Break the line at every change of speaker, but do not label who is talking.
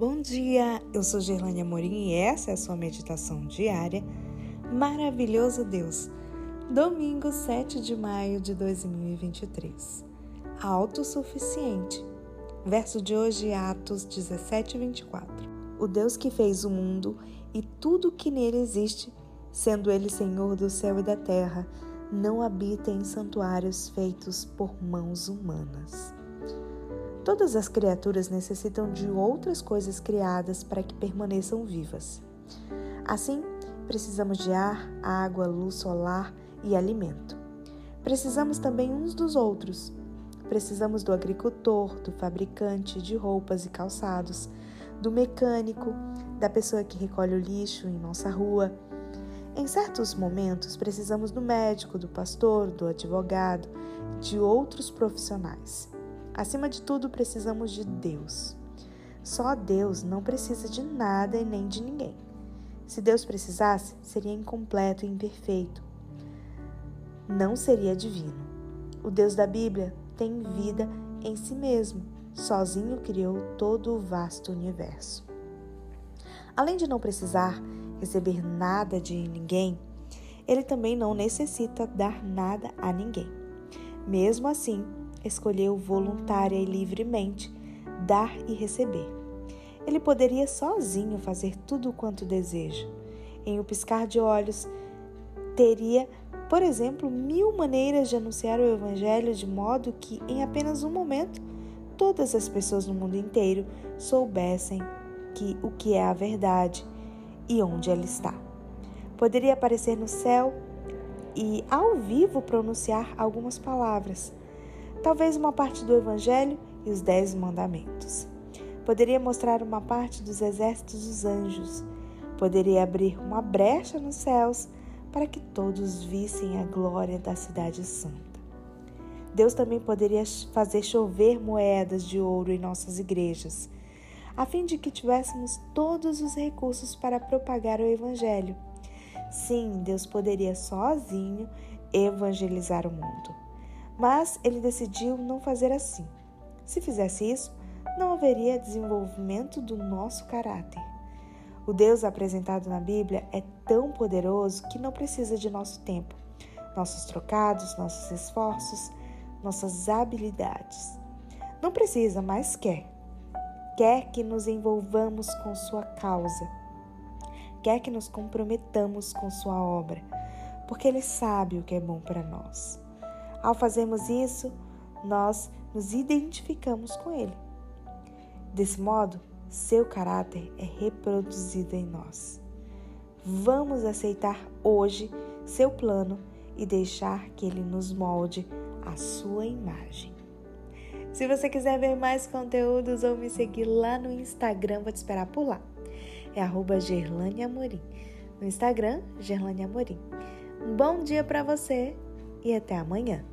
Bom dia, eu sou Gerlane Amorim e essa é a sua meditação diária. Maravilhoso Deus, domingo 7 de maio de 2023. Autossuficiente. Verso de hoje, Atos 17, 24. O Deus que fez o mundo e tudo que nele existe, sendo ele Senhor do céu e da terra, não habita em santuários feitos por mãos humanas. Todas as criaturas necessitam de outras coisas criadas para que permaneçam vivas. Assim, precisamos de ar, água, luz solar e alimento. Precisamos também uns dos outros. Precisamos do agricultor, do fabricante de roupas e calçados, do mecânico, da pessoa que recolhe o lixo em nossa rua. Em certos momentos, precisamos do médico, do pastor, do advogado, de outros profissionais. Acima de tudo, precisamos de Deus. Só Deus não precisa de nada e nem de ninguém. Se Deus precisasse, seria incompleto e imperfeito. Não seria divino. O Deus da Bíblia tem vida em si mesmo. Sozinho criou todo o vasto universo. Além de não precisar receber nada de ninguém, ele também não necessita dar nada a ninguém. Mesmo assim, escolheu voluntária e livremente dar e receber. Ele poderia sozinho fazer tudo quanto deseja. Em um piscar de olhos, teria, por exemplo, mil maneiras de anunciar o Evangelho de modo que, em apenas um momento, todas as pessoas no mundo inteiro soubessem que o que é a verdade e onde ela está. Poderia aparecer no céu e, ao vivo, pronunciar algumas palavras talvez uma parte do Evangelho e os Dez Mandamentos. Poderia mostrar uma parte dos exércitos dos anjos. Poderia abrir uma brecha nos céus para que todos vissem a glória da Cidade Santa. Deus também poderia fazer chover moedas de ouro em nossas igrejas, a fim de que tivéssemos todos os recursos para propagar o Evangelho. Sim, Deus poderia sozinho evangelizar o mundo. Mas ele decidiu não fazer assim. Se fizesse isso, não haveria desenvolvimento do nosso caráter. O Deus apresentado na Bíblia é tão poderoso que não precisa de nosso tempo, nossos trocados, nossos esforços, nossas habilidades. Não precisa, mas quer. Quer que nos envolvamos com Sua causa. Quer que nos comprometamos com Sua obra, porque Ele sabe o que é bom para nós. Ao fazermos isso, nós nos identificamos com Ele. Desse modo, seu caráter é reproduzido em nós. Vamos aceitar hoje seu plano e deixar que ele nos molde a sua imagem. Se você quiser ver mais conteúdos ou me seguir lá no Instagram, vou te esperar por lá. É arroba. No Instagram, Gerlane Amorim. Um bom dia para você e até amanhã.